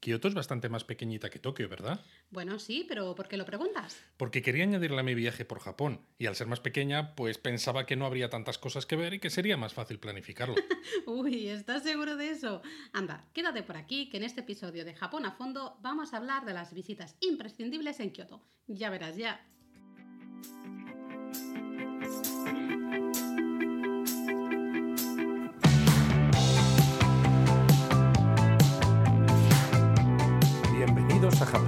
Kioto es bastante más pequeñita que Tokio, ¿verdad? Bueno, sí, pero ¿por qué lo preguntas? Porque quería añadirle a mi viaje por Japón, y al ser más pequeña, pues pensaba que no habría tantas cosas que ver y que sería más fácil planificarlo. Uy, ¿estás seguro de eso? Anda, quédate por aquí, que en este episodio de Japón a fondo vamos a hablar de las visitas imprescindibles en Kioto. Ya verás, ya.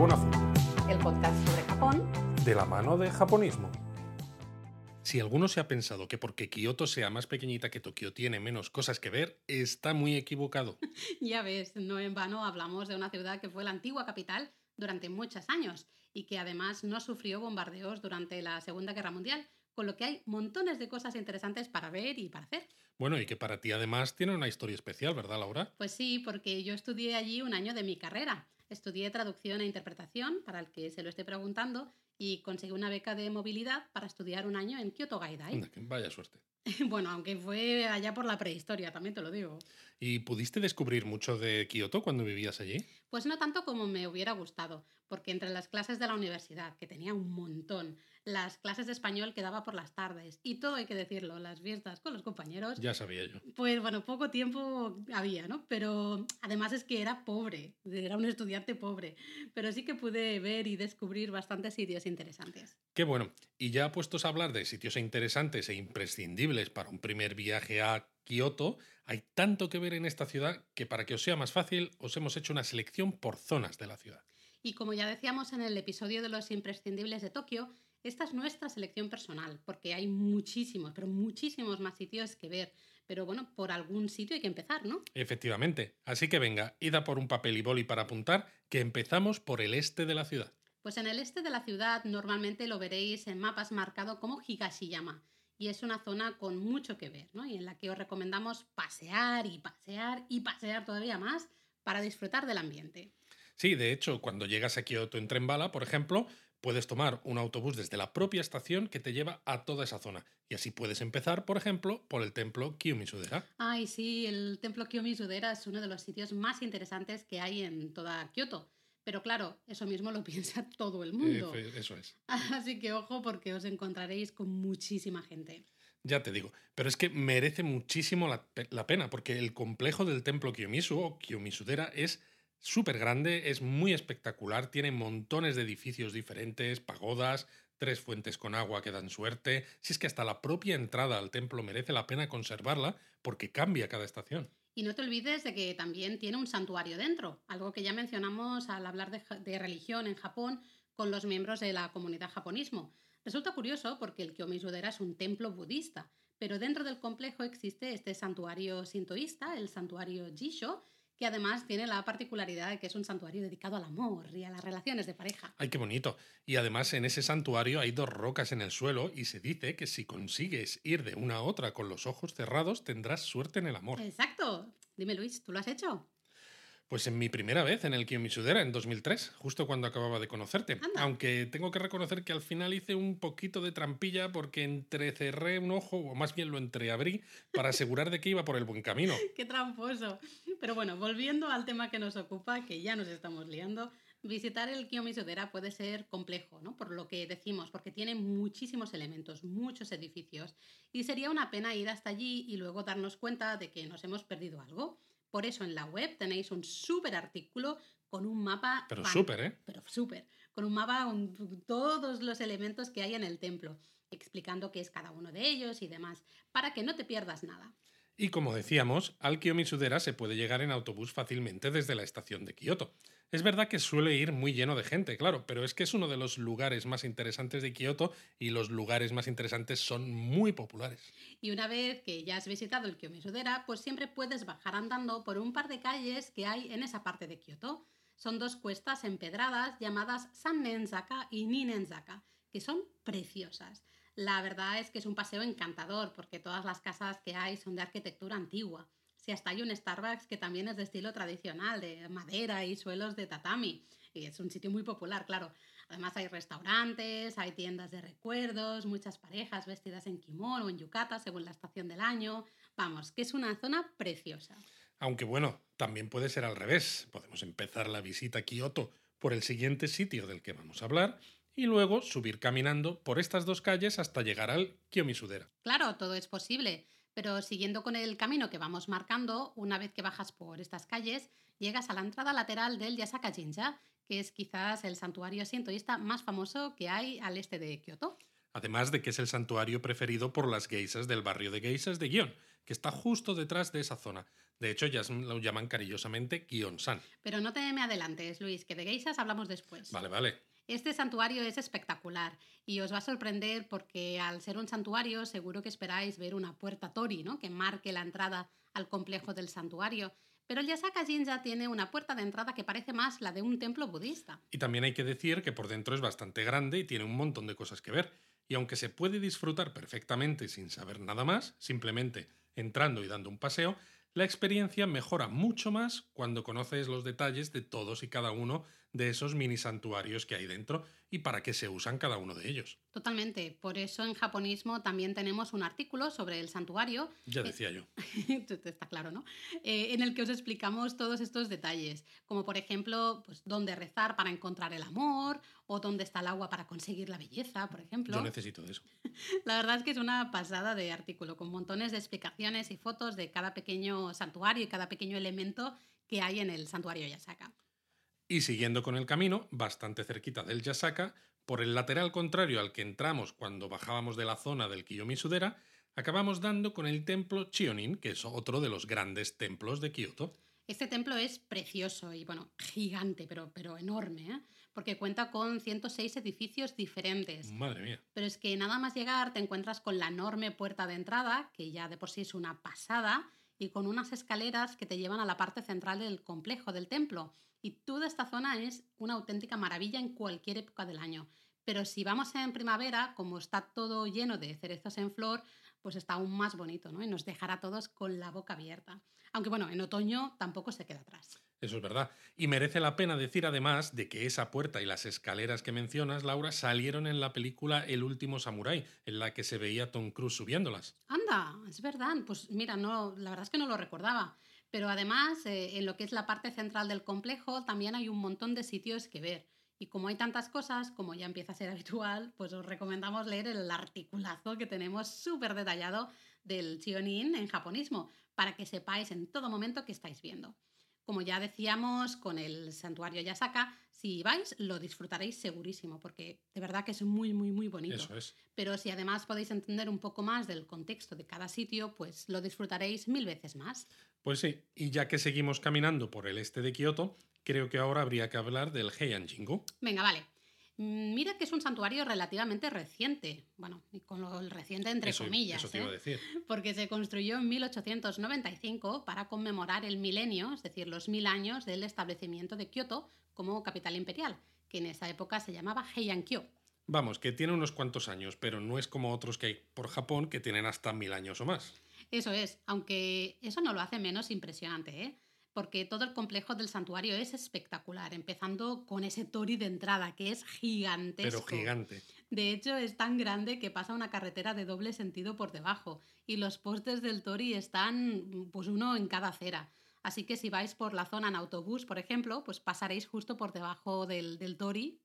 El podcast sobre Japón. de la mano de japonismo. Si alguno se ha pensado que porque Kioto sea más pequeñita que Tokio tiene menos cosas que ver, está muy equivocado. Ya ves, no en vano hablamos de una ciudad que fue la antigua capital durante muchos años y que además no sufrió bombardeos durante la Segunda Guerra Mundial, con lo que hay montones de cosas interesantes para ver y para hacer. Bueno, y que para ti además tiene una historia especial, ¿verdad, Laura? Pues sí, porque yo estudié allí un año de mi carrera. Estudié traducción e interpretación, para el que se lo esté preguntando, y conseguí una beca de movilidad para estudiar un año en Kyoto Gaidai. Vaya suerte. Bueno, aunque fue allá por la prehistoria, también te lo digo. ¿Y pudiste descubrir mucho de Kioto cuando vivías allí? Pues no tanto como me hubiera gustado, porque entre las clases de la universidad, que tenía un montón, las clases de español que daba por las tardes, y todo hay que decirlo, las fiestas con los compañeros, Ya sabía yo. pues bueno, poco tiempo había, ¿no? Pero además es que era pobre, era un estudiante pobre, pero sí que pude ver y descubrir bastantes sitios interesantes. Qué bueno. Y ya puestos a hablar de sitios interesantes e imprescindibles para un primer viaje a Kioto, hay tanto que ver en esta ciudad que para que os sea más fácil os hemos hecho una selección por zonas de la ciudad. Y como ya decíamos en el episodio de los imprescindibles de Tokio, esta es nuestra selección personal, porque hay muchísimos, pero muchísimos más sitios que ver. Pero bueno, por algún sitio hay que empezar, ¿no? Efectivamente. Así que venga, id a por un papel y boli para apuntar, que empezamos por el este de la ciudad. Pues en el este de la ciudad normalmente lo veréis en mapas marcado como Higashiyama. Y es una zona con mucho que ver, ¿no? Y en la que os recomendamos pasear y pasear y pasear todavía más para disfrutar del ambiente. Sí, de hecho, cuando llegas a Kioto en tren bala, por ejemplo, puedes tomar un autobús desde la propia estación que te lleva a toda esa zona. Y así puedes empezar, por ejemplo, por el templo Kiyomisudera. Ay, sí, el templo Kiyomizu-dera es uno de los sitios más interesantes que hay en toda Kioto. Pero claro, eso mismo lo piensa todo el mundo. Eso es. Así que ojo porque os encontraréis con muchísima gente. Ya te digo, pero es que merece muchísimo la, la pena, porque el complejo del templo Kiyomizu o Kiyomisudera es súper grande, es muy espectacular, tiene montones de edificios diferentes, pagodas, tres fuentes con agua que dan suerte. Si es que hasta la propia entrada al templo merece la pena conservarla, porque cambia cada estación. Y no te olvides de que también tiene un santuario dentro, algo que ya mencionamos al hablar de, religión en Japón con los miembros de la comunidad japonismo. Resulta curioso porque el Kiyomizu-dera es un templo budista, pero dentro del complejo existe este santuario sintoísta, el santuario Jisho, que además tiene la particularidad de que es un santuario dedicado al amor y a las relaciones de pareja. ¡Ay, qué bonito! Y además en ese santuario hay dos rocas en el suelo y se dice que si consigues ir de una a otra con los ojos cerrados tendrás suerte en el amor. Exacto. Dime Luis, ¿tú lo has hecho? Pues en mi primera vez en el Kiyomisudera en 2003, justo cuando acababa de conocerte. Anda. Aunque tengo que reconocer que al final hice un poquito de trampilla porque entrecerré un ojo, o más bien lo entreabrí, para asegurar de que iba por el buen camino. Qué tramposo. Pero bueno, volviendo al tema que nos ocupa, que ya nos estamos liando, visitar el Kiyomizu-dera puede ser complejo, ¿no? Por lo que decimos, porque tiene muchísimos elementos, muchos edificios, y sería una pena ir hasta allí y luego darnos cuenta de que nos hemos perdido algo. Por eso en la web tenéis un súper artículo con un mapa... Pero súper, ¿eh? Pero súper, con un mapa con todos los elementos que hay en el templo, explicando qué es cada uno de ellos y demás, para que no te pierdas nada. Y como decíamos, al Kiyomisudera se puede llegar en autobús fácilmente desde la estación de Kioto. Es verdad que suele ir muy lleno de gente, claro, pero es que es uno de los lugares más interesantes de Kioto y los lugares más interesantes son muy populares. Y una vez que ya has visitado el Kiyomizu-dera, pues siempre puedes bajar andando por un par de calles que hay en esa parte de Kioto. Son dos cuestas empedradas llamadas Sannenzaka y Ninenzaka, que son preciosas. La verdad es que es un paseo encantador porque todas las casas que hay son de arquitectura antigua. Si hasta hay un Starbucks que también es de estilo tradicional, de madera y suelos de tatami. Y es un sitio muy popular, claro. Además hay restaurantes, hay tiendas de recuerdos, muchas parejas vestidas en kimono o en yukata según la estación del año. Vamos, que es una zona preciosa. Aunque bueno, también puede ser al revés. Podemos empezar la visita a Kioto por el siguiente sitio del que vamos a hablar y luego subir caminando por estas dos calles hasta llegar al Kiyomisudera. Claro, todo es posible, pero siguiendo con el camino que vamos marcando, una vez que bajas por estas calles, llegas a la entrada lateral del Yasaka Jinja, que es quizás el santuario sintoísta más famoso que hay al este de Kioto. Además de que es el santuario preferido por las geisas del barrio de geisas de Gion, que está justo detrás de esa zona. De hecho, ya lo llaman cariñosamente Gion-san. Pero no te me adelantes, Luis, que de geisas hablamos después. Vale, vale. Este santuario es espectacular y os va a sorprender porque al ser un santuario seguro que esperáis ver una puerta tori, ¿no? Que marque la entrada al complejo del santuario. Pero el Yasaka Jinja tiene una puerta de entrada que parece más la de un templo budista. Y también hay que decir que por dentro es bastante grande y tiene un montón de cosas que ver. Y aunque se puede disfrutar perfectamente sin saber nada más, simplemente entrando y dando un paseo, la experiencia mejora mucho más cuando conoces los detalles de todos y cada uno de esos mini santuarios que hay dentro y para qué se usan cada uno de ellos. Totalmente. Por eso en japonismo también tenemos un artículo sobre el santuario. Ya decía yo. Está claro, ¿no? Eh, en el que os explicamos todos estos detalles, como por ejemplo, pues dónde rezar para encontrar el amor o dónde está el agua para conseguir la belleza, por ejemplo. Yo necesito de eso. La verdad es que es una pasada de artículo, con montones de explicaciones y fotos de cada pequeño santuario y cada pequeño elemento que hay en el santuario Yasaka. Y siguiendo con el camino, bastante cerquita del Yasaka, por el lateral contrario al que entramos cuando bajábamos de la zona del Kiyomisudera, acabamos dando con el templo Chionin, que es otro de los grandes templos de Kioto. Este templo es precioso y, bueno, gigante, pero, pero enorme, ¿eh? porque cuenta con 106 edificios diferentes. Madre mía. Pero es que nada más llegar te encuentras con la enorme puerta de entrada, que ya de por sí es una pasada, y con unas escaleras que te llevan a la parte central del complejo del templo. Y toda esta zona es una auténtica maravilla en cualquier época del año. Pero si vamos en primavera, como está todo lleno de cerezos en flor, pues está aún más bonito, ¿no? Y nos dejará a todos con la boca abierta. Aunque bueno, en otoño tampoco se queda atrás. Eso es verdad. Y merece la pena decir además de que esa puerta y las escaleras que mencionas, Laura, salieron en la película El último samurái, en la que se veía Tom Cruise subiéndolas. Anda, es verdad. Pues mira, no, la verdad es que no lo recordaba. Pero además, eh, en lo que es la parte central del complejo, también hay un montón de sitios que ver. Y como hay tantas cosas, como ya empieza a ser habitual, pues os recomendamos leer el articulazo que tenemos súper detallado del Chionin en japonismo, para que sepáis en todo momento qué estáis viendo. Como ya decíamos con el santuario Yasaka, si vais lo disfrutaréis segurísimo, porque de verdad que es muy, muy, muy bonito. Eso es. Pero si además podéis entender un poco más del contexto de cada sitio, pues lo disfrutaréis mil veces más. Pues sí, y ya que seguimos caminando por el este de Kioto, creo que ahora habría que hablar del Heian Jingu. Venga, vale. Mm, mira que es un santuario relativamente reciente, bueno, y con lo reciente entre comillas, eso te iba a ¿eh? decir. porque se construyó en 1895 para conmemorar el milenio, es decir, los mil años del establecimiento de Kioto como capital imperial, que en esa época se llamaba Heian-kyo. Vamos, que tiene unos cuantos años, pero no es como otros que hay por Japón que tienen hasta mil años o más. Eso es, aunque eso no lo hace menos impresionante, ¿eh? Porque todo el complejo del santuario es espectacular, empezando con ese tori de entrada que es gigantesco. Pero gigante. De hecho, es tan grande que pasa una carretera de doble sentido por debajo y los postes del tori están pues uno en cada acera. Así que si vais por la zona en autobús, por ejemplo, pues pasaréis justo por debajo del, del tori.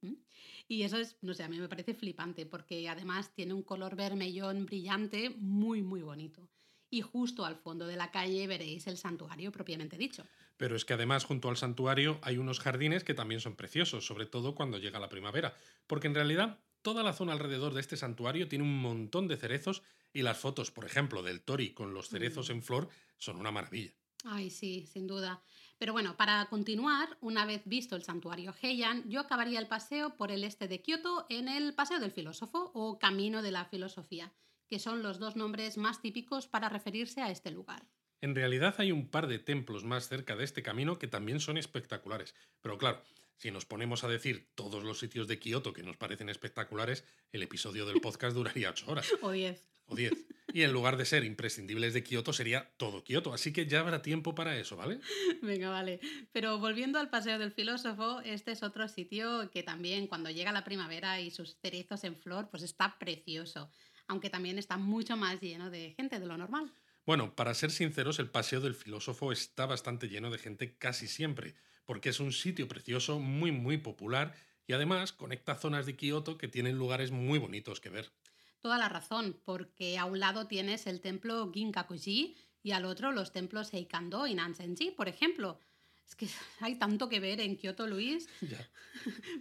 Y eso es, no sé, a mí me parece flipante porque además tiene un color vermellón brillante muy, muy bonito y justo al fondo de la calle veréis el santuario propiamente dicho. Pero es que además junto al santuario hay unos jardines que también son preciosos, sobre todo cuando llega la primavera, porque en realidad toda la zona alrededor de este santuario tiene un montón de cerezos y las fotos, por ejemplo, del Tori con los cerezos en flor son una maravilla. Ay, sí, sin duda. Pero bueno, para continuar, una vez visto el santuario Heian, yo acabaría el paseo por el este de Kioto en el Paseo del Filósofo o Camino de la Filosofía que son los dos nombres más típicos para referirse a este lugar. En realidad hay un par de templos más cerca de este camino que también son espectaculares, pero claro, si nos ponemos a decir todos los sitios de Kioto que nos parecen espectaculares, el episodio del podcast duraría ocho horas. o diez. O diez. Y en lugar de ser imprescindibles de Kioto, sería todo Kioto. Así que ya habrá tiempo para eso, ¿vale? Venga, vale. Pero volviendo al Paseo del Filósofo, este es otro sitio que también cuando llega la primavera y sus cerezos en flor, pues está precioso aunque también está mucho más lleno de gente de lo normal. Bueno, para ser sinceros, el Paseo del Filósofo está bastante lleno de gente casi siempre, porque es un sitio precioso, muy, muy popular y además conecta zonas de Kioto que tienen lugares muy bonitos que ver. Toda la razón, porque a un lado tienes el templo Ginkakuji y al otro los templos Eikando y Nanzenji, por ejemplo. Es que hay tanto que ver en Kioto, Luis. Ya.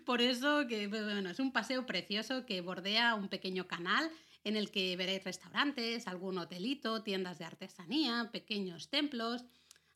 Por eso que bueno, es un paseo precioso que bordea un pequeño canal en el que veréis restaurantes, algún hotelito, tiendas de artesanía, pequeños templos.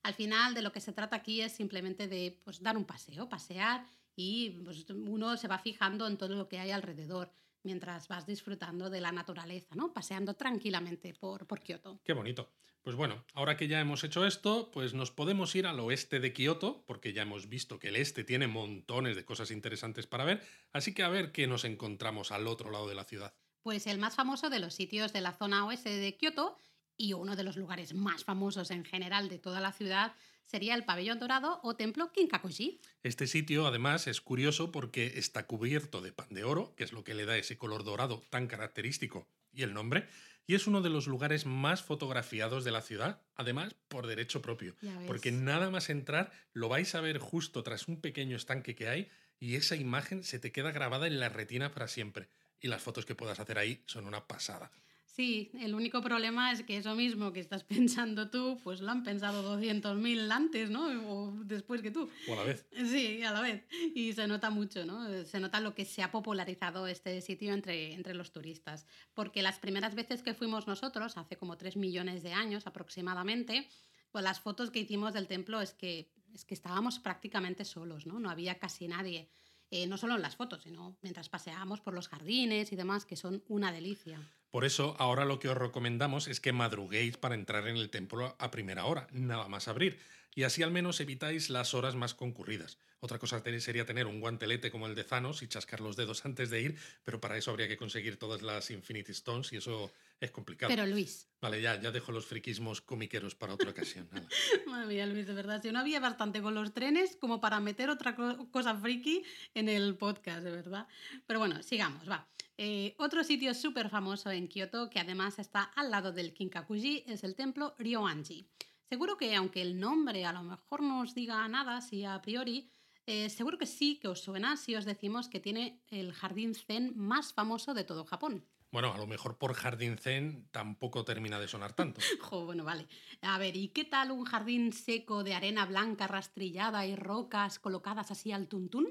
Al final de lo que se trata aquí es simplemente de pues, dar un paseo, pasear y pues, uno se va fijando en todo lo que hay alrededor mientras vas disfrutando de la naturaleza, ¿no? Paseando tranquilamente por, por Kioto. Qué bonito. Pues bueno, ahora que ya hemos hecho esto, pues nos podemos ir al oeste de Kioto, porque ya hemos visto que el este tiene montones de cosas interesantes para ver, así que a ver qué nos encontramos al otro lado de la ciudad. Pues el más famoso de los sitios de la zona oeste de Kioto y uno de los lugares más famosos en general de toda la ciudad sería el pabellón dorado o templo Kinkakuji. Este sitio además es curioso porque está cubierto de pan de oro, que es lo que le da ese color dorado tan característico y el nombre, y es uno de los lugares más fotografiados de la ciudad, además por derecho propio, porque nada más entrar lo vais a ver justo tras un pequeño estanque que hay y esa imagen se te queda grabada en la retina para siempre. Y las fotos que puedas hacer ahí son una pasada. Sí, el único problema es que eso mismo que estás pensando tú, pues lo han pensado 200.000 antes, ¿no? O después que tú. O a la vez. Sí, a la vez. Y se nota mucho, ¿no? Se nota lo que se ha popularizado este sitio entre, entre los turistas. Porque las primeras veces que fuimos nosotros, hace como 3 millones de años aproximadamente, pues las fotos que hicimos del templo es que, es que estábamos prácticamente solos, ¿no? No había casi nadie. Eh, no solo en las fotos, sino mientras paseábamos por los jardines y demás, que son una delicia. Por eso, ahora lo que os recomendamos es que madruguéis para entrar en el templo a primera hora, nada más abrir, y así al menos evitáis las horas más concurridas. Otra cosa sería tener un guantelete como el de Thanos y chascar los dedos antes de ir, pero para eso habría que conseguir todas las Infinity Stones y eso es complicado. Pero Luis. Vale, ya, ya dejo los friquismos comiqueros para otra ocasión. Madre mía, Luis, de verdad. Si no había bastante con los trenes como para meter otra cosa friki en el podcast, de verdad. Pero bueno, sigamos, va. Eh, otro sitio súper famoso en Kioto, que además está al lado del Kinkakuji, es el templo Ryoanji. Seguro que aunque el nombre a lo mejor no os diga nada, si a priori, eh, seguro que sí que os suena si os decimos que tiene el jardín zen más famoso de todo Japón. Bueno, a lo mejor por jardín zen tampoco termina de sonar tanto. jo, bueno, vale. A ver, ¿y qué tal un jardín seco de arena blanca rastrillada y rocas colocadas así al tuntún?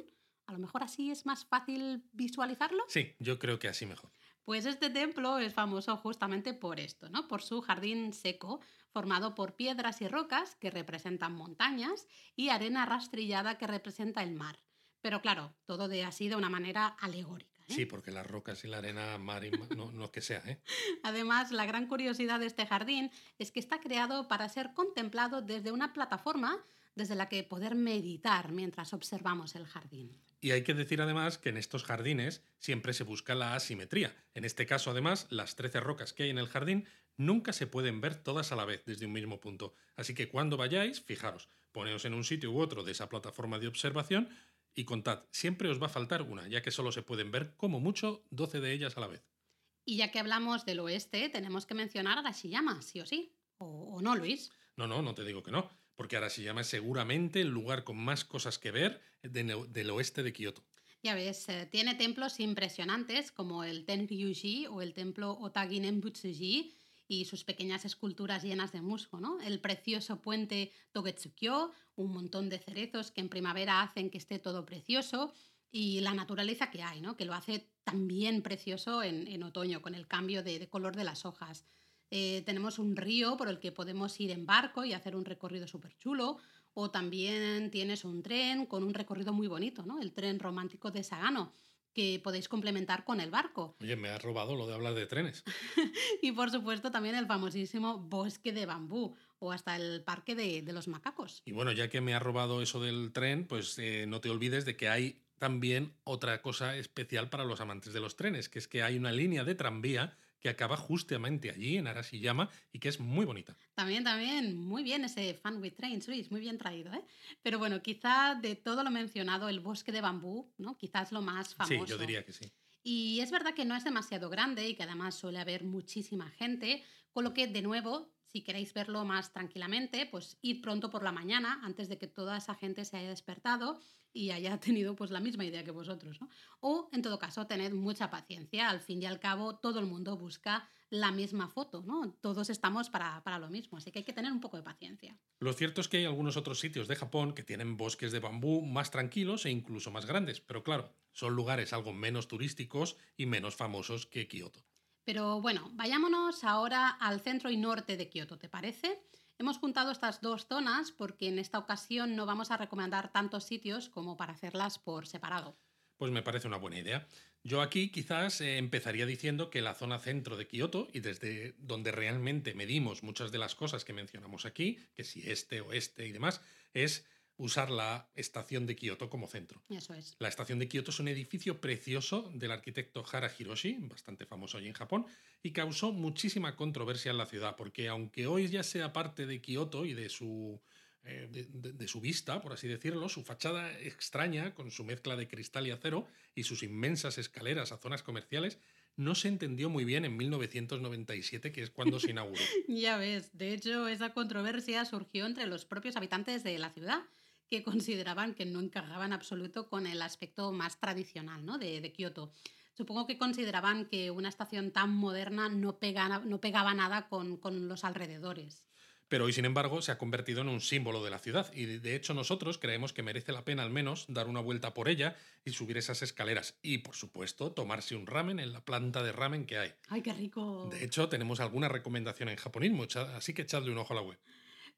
A lo mejor así es más fácil visualizarlo. Sí, yo creo que así mejor. Pues este templo es famoso justamente por esto, ¿no? Por su jardín seco, formado por piedras y rocas que representan montañas y arena rastrillada que representa el mar. Pero claro, todo de así de una manera alegórica. ¿Eh? Sí, porque las rocas y la arena, mar y no, no que sea. ¿eh? Además, la gran curiosidad de este jardín es que está creado para ser contemplado desde una plataforma desde la que poder meditar mientras observamos el jardín. Y hay que decir además que en estos jardines siempre se busca la asimetría. En este caso, además, las 13 rocas que hay en el jardín nunca se pueden ver todas a la vez desde un mismo punto. Así que cuando vayáis, fijaros, poneos en un sitio u otro de esa plataforma de observación y contad, siempre os va a faltar una, ya que solo se pueden ver como mucho 12 de ellas a la vez. Y ya que hablamos del oeste, tenemos que mencionar a Arashiyama, sí o sí. ¿O, o no, Luis? No, no, no te digo que no porque Arashiyama es seguramente el lugar con más cosas que ver del oeste de Kioto. Ya ves, eh, tiene templos impresionantes como el Tenryuji o el templo Otagi Nembutsuji y sus pequeñas esculturas llenas de musgo, ¿no? El precioso puente Togetsukyo, un montón de cerezos que en primavera hacen que esté todo precioso y la naturaleza que hay, ¿no? Que lo hace también precioso en, otoño con el cambio de color de las hojas. Eh, tenemos un río por el que podemos ir en barco y hacer un recorrido súper chulo. O también tienes un tren con un recorrido muy bonito, ¿no? El tren romántico de Sagano, que podéis complementar con el barco. Oye, me has robado lo de hablar de trenes. y por supuesto también el famosísimo bosque de bambú o hasta el parque de, los macacos. Y bueno, ya que me has robado eso del tren, pues eh, no te olvides de que hay también otra cosa especial para los amantes de los trenes, que es que hay una línea de tranvía que acaba justamente allí, en Arashiyama, y que es muy bonita. También, también, muy bien ese Fun with Trains, Luis, muy bien traído, ¿eh? Pero bueno, quizá de todo lo mencionado, el bosque de bambú, ¿no? Quizás lo más famoso. Sí, yo diría que sí. Y es verdad que no es demasiado grande y que además suele haber muchísima gente, con lo que, de nuevo, Si queréis verlo más tranquilamente, pues id pronto por la mañana, antes de que toda esa gente se haya despertado y haya tenido pues la misma idea que vosotros. ¿no? O, en todo caso, tened mucha paciencia. Al fin y al cabo, todo el mundo busca la misma foto, ¿no? Todos estamos para, para, lo mismo, así que hay que tener un poco de paciencia. Lo cierto es que hay algunos otros sitios de Japón que tienen bosques de bambú más tranquilos e incluso más grandes, pero claro, son lugares algo menos turísticos y menos famosos que Kioto. Pero bueno, vayámonos ahora al centro y norte de Kioto, ¿te parece? Hemos juntado estas dos zonas porque en esta ocasión no vamos a recomendar tantos sitios como para hacerlas por separado. Pues me parece una buena idea. Yo aquí quizás eh, empezaría diciendo que la zona centro de Kioto, y desde donde realmente medimos muchas de las cosas que mencionamos aquí, que si este, oeste y demás, es usar la estación de Kioto como centro. Eso es. La estación de Kioto es un edificio precioso del arquitecto Hara Hiroshi, bastante famoso allí en Japón, y causó muchísima controversia en la ciudad, porque aunque hoy ya sea parte de Kioto y de su eh, de, su vista, por así decirlo, su fachada extraña, con su mezcla de cristal y acero y sus inmensas escaleras a zonas comerciales, no se entendió muy bien en 1997, que es cuando se inauguró. ya ves, de hecho, esa controversia surgió entre los propios habitantes de la ciudad, que consideraban que no encajaba en absoluto con el aspecto más tradicional ¿no? de, de Kioto. Supongo que consideraban que una estación tan moderna no, no pegaba nada con, con los alrededores pero hoy, sin embargo, se ha convertido en un símbolo de la ciudad y de hecho nosotros creemos que merece la pena al menos dar una vuelta por ella y subir esas escaleras y, por supuesto, tomarse un ramen en la planta de ramen que hay. ¡Ay, qué rico! De hecho, tenemos alguna recomendación en japonismo, así que echadle un ojo a la web.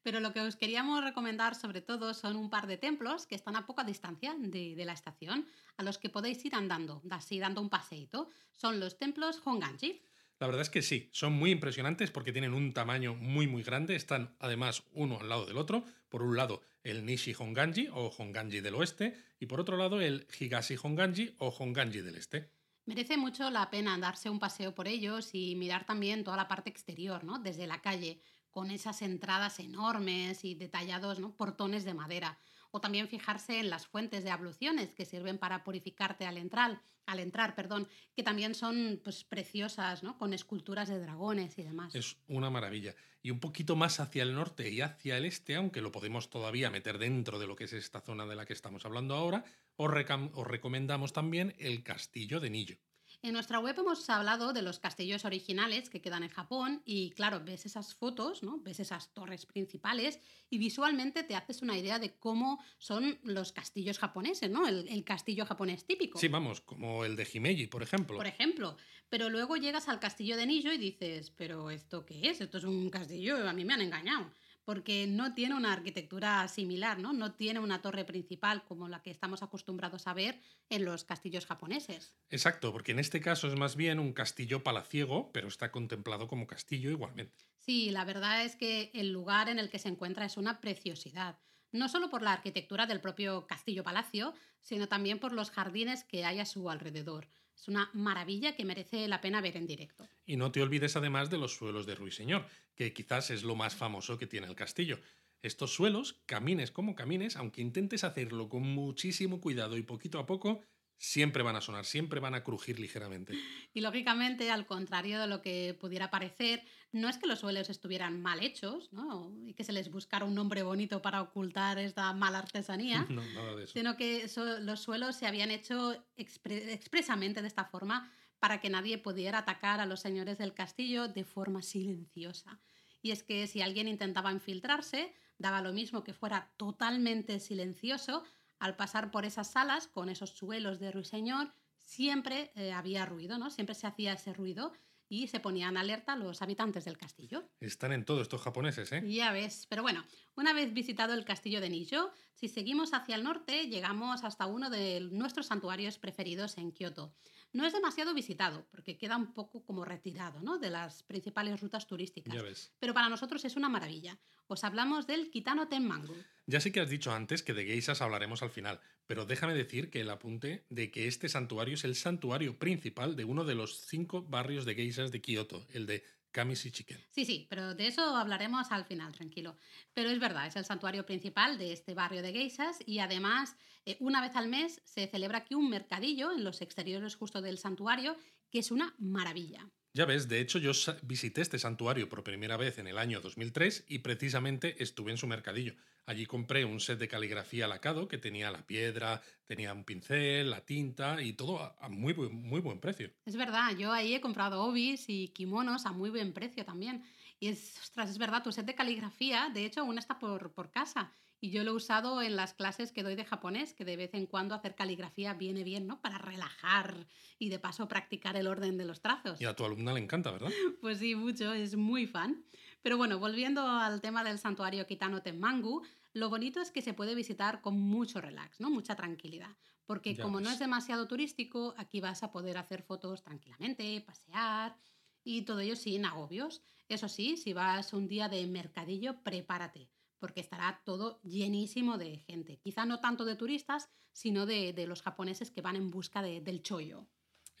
Pero lo que os queríamos recomendar sobre todo son un par de templos que están a poca distancia de, de la estación, a los que podéis ir andando, así dando un paseíto. Son los templos Honganji. La verdad es que sí, son muy impresionantes porque tienen un tamaño muy muy grande, están además uno al lado del otro, por un lado el Nishi Honganji o Honganji del oeste y por otro lado el Higashi Honganji o Honganji del este. Merece mucho la pena darse un paseo por ellos y mirar también toda la parte exterior, ¿no? Desde la calle, con esas entradas enormes y detallados ¿no? portones de madera o también fijarse en las fuentes de abluciones que sirven para purificarte al entrar, al entrar perdón, que también son pues, preciosas, ¿no? con esculturas de dragones y demás. Es una maravilla. Y un poquito más hacia el norte y hacia el este, aunque lo podemos todavía meter dentro de lo que es esta zona de la que estamos hablando ahora, os, os recomendamos también el castillo de Nillo. En nuestra web hemos hablado de los castillos originales que quedan en Japón y claro, ves esas fotos, ¿no? ves esas torres principales y visualmente te haces una idea de cómo son los castillos japoneses, ¿no? El, castillo japonés típico. Sí, vamos, como el de Himeji, por ejemplo. Por ejemplo, pero luego llegas al castillo de Nijo y dices, pero ¿esto qué es? Esto es un castillo, a mí me han engañado porque no tiene una arquitectura similar, ¿no? No tiene una torre principal como la que estamos acostumbrados a ver en los castillos japoneses. Exacto, porque en este caso es más bien un castillo palaciego, pero está contemplado como castillo igualmente. Sí, la verdad es que el lugar en el que se encuentra es una preciosidad no solo por la arquitectura del propio castillo-palacio, sino también por los jardines que hay a su alrededor. Es una maravilla que merece la pena ver en directo. Y no te olvides además de los suelos de Ruiseñor, que quizás es lo más famoso que tiene el castillo. Estos suelos, camines como camines, aunque intentes hacerlo con muchísimo cuidado y poquito a poco, siempre van a sonar, siempre van a crujir ligeramente. Y lógicamente, al contrario de lo que pudiera parecer, no es que los suelos estuvieran mal hechos ¿no? y que se les buscara un nombre bonito para ocultar esta mala artesanía, no, nada de eso. sino que los suelos se habían hecho expresamente de esta forma para que nadie pudiera atacar a los señores del castillo de forma silenciosa. Y es que si alguien intentaba infiltrarse, daba lo mismo que fuera totalmente silencioso, al pasar por esas salas con esos suelos de ruiseñor, siempre eh, había ruido, ¿no? Siempre se hacía ese ruido y se ponían alerta los habitantes del castillo. Están en todo estos japoneses, ¿eh? Ya ves. Pero bueno, una vez visitado el castillo de Nijo, si seguimos hacia el norte, llegamos hasta uno de nuestros santuarios preferidos en Kioto. No es demasiado visitado, porque queda un poco como retirado ¿no? de las principales rutas turísticas. Pero para nosotros es una maravilla. Os hablamos del Kitano Tenmangu. Ya sé que has dicho antes que de geisas hablaremos al final, pero déjame decir que el apunte de que este santuario es el santuario principal de uno de los cinco barrios de geisas de Kioto, el de Kamisi Chicken. Sí, sí, pero de eso hablaremos al final, tranquilo. Pero es verdad, es el santuario principal de este barrio de geisas y además eh, una vez al mes se celebra aquí un mercadillo en los exteriores justo del santuario que es una maravilla. Ya ves, de hecho yo visité este santuario por primera vez en el año 2003 y precisamente estuve en su mercadillo. Allí compré un set de caligrafía lacado que tenía la piedra, tenía un pincel, la tinta y todo a, muy, muy buen precio. Es verdad, yo ahí he comprado obis y kimonos a muy buen precio también. Y es, ostras, es verdad, tu set de caligrafía, de hecho, aún está por, por casa. Y yo lo he usado en las clases que doy de japonés, que de vez en cuando hacer caligrafía viene bien, ¿no? Para relajar y de paso practicar el orden de los trazos. Y a tu alumna le encanta, ¿verdad? pues sí, mucho, es muy fan. Pero bueno, volviendo al tema del santuario Kitano Tenmangu, lo bonito es que se puede visitar con mucho relax, ¿no? Mucha tranquilidad. Porque como no es demasiado turístico, aquí vas a poder hacer fotos tranquilamente, pasear y todo ello sin agobios. Eso sí, si vas un día de mercadillo, prepárate porque estará todo llenísimo de gente. Quizá no tanto de turistas, sino de, los japoneses que van en busca del chollo.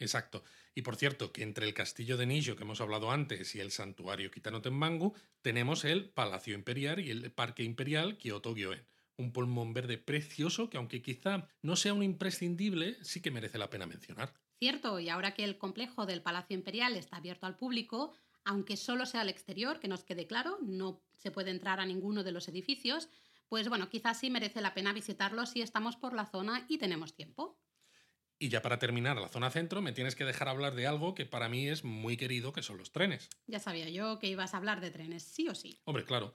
Exacto. Y por cierto, que entre el castillo de Nijo que hemos hablado antes y el santuario Kitano Tenmangu, tenemos el Palacio Imperial y el Parque Imperial Kyoto Gyoen. Un pulmón verde precioso que, aunque quizá no sea un imprescindible, sí que merece la pena mencionar. Cierto, y ahora que el complejo del Palacio Imperial está abierto al público, aunque solo sea al exterior, que nos quede claro, no se puede entrar a ninguno de los edificios, pues bueno, quizás sí merece la pena visitarlo si estamos por la zona y tenemos tiempo. Y ya para terminar la zona centro, me tienes que dejar hablar de algo que para mí es muy querido, que son los trenes. Ya sabía yo que ibas a hablar de trenes, sí o sí. Hombre, claro.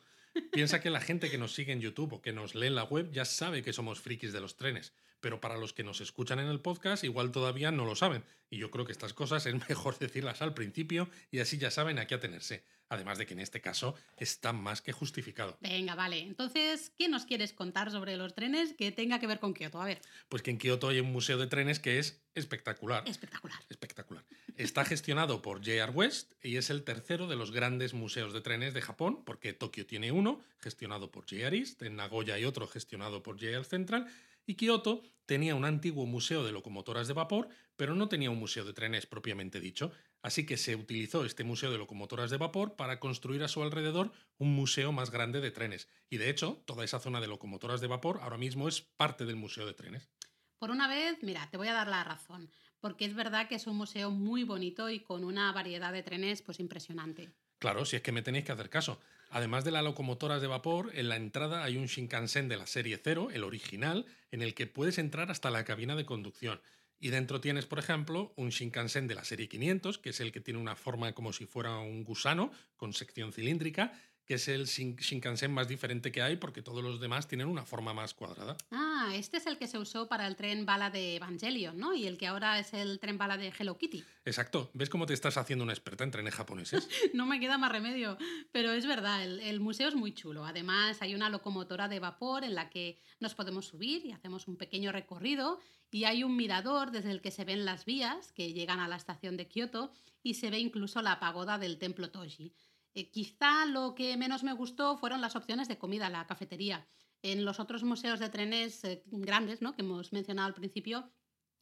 Piensa que la gente que nos sigue en YouTube o que nos lee en la web ya sabe que somos frikis de los trenes pero para los que nos escuchan en el podcast igual todavía no lo saben. Y yo creo que estas cosas es mejor decirlas al principio y así ya saben a qué atenerse. Además de que en este caso está más que justificado. Venga, vale. Entonces, ¿qué nos quieres contar sobre los trenes que tenga que ver con Kioto? A ver. Pues que en Kioto hay un museo de trenes que es espectacular. Espectacular. Espectacular. Está gestionado por JR West y es el tercero de los grandes museos de trenes de Japón, porque Tokio tiene uno, gestionado por JR East, en Nagoya hay otro gestionado por JR Central, y Kioto tenía un antiguo museo de locomotoras de vapor, pero no tenía un museo de trenes propiamente dicho, así que se utilizó este museo de locomotoras de vapor para construir a su alrededor un museo más grande de trenes. Y de hecho, toda esa zona de locomotoras de vapor ahora mismo es parte del museo de trenes. Por una vez, mira, te voy a dar la razón, porque es verdad que es un museo muy bonito y con una variedad de trenes pues impresionante. Claro, si es que me tenéis que hacer caso. Además de las locomotoras de vapor, en la entrada hay un Shinkansen de la serie 0, el original, en el que puedes entrar hasta la cabina de conducción. Y dentro tienes, por ejemplo, un Shinkansen de la serie 500, que es el que tiene una forma como si fuera un gusano, con sección cilíndrica, que es el Shinkansen más diferente que hay porque todos los demás tienen una forma más cuadrada. Ah, este es el que se usó para el tren bala de Evangelion, ¿no? Y el que ahora es el tren bala de Hello Kitty. Exacto. ¿Ves cómo te estás haciendo una experta en trenes japoneses? no me queda más remedio. Pero es verdad, el, el, museo es muy chulo. Además, hay una locomotora de vapor en la que nos podemos subir y hacemos un pequeño recorrido. Y hay un mirador desde el que se ven las vías que llegan a la estación de Kioto y se ve incluso la pagoda del templo Toji. Eh, quizá lo que menos me gustó fueron las opciones de comida, la cafetería. En los otros museos de trenes eh, grandes, ¿no? que hemos mencionado al principio,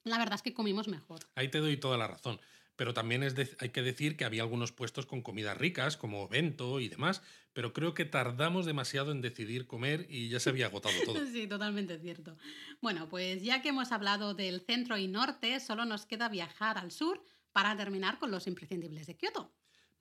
la verdad es que comimos mejor. Ahí te doy toda la razón. Pero también es hay que decir que había algunos puestos con comidas ricas, como bento y demás, pero creo que tardamos demasiado en decidir comer y ya se había agotado todo. sí, totalmente cierto. Bueno, pues ya que hemos hablado del centro y norte, solo nos queda viajar al sur para terminar con los imprescindibles de Kioto.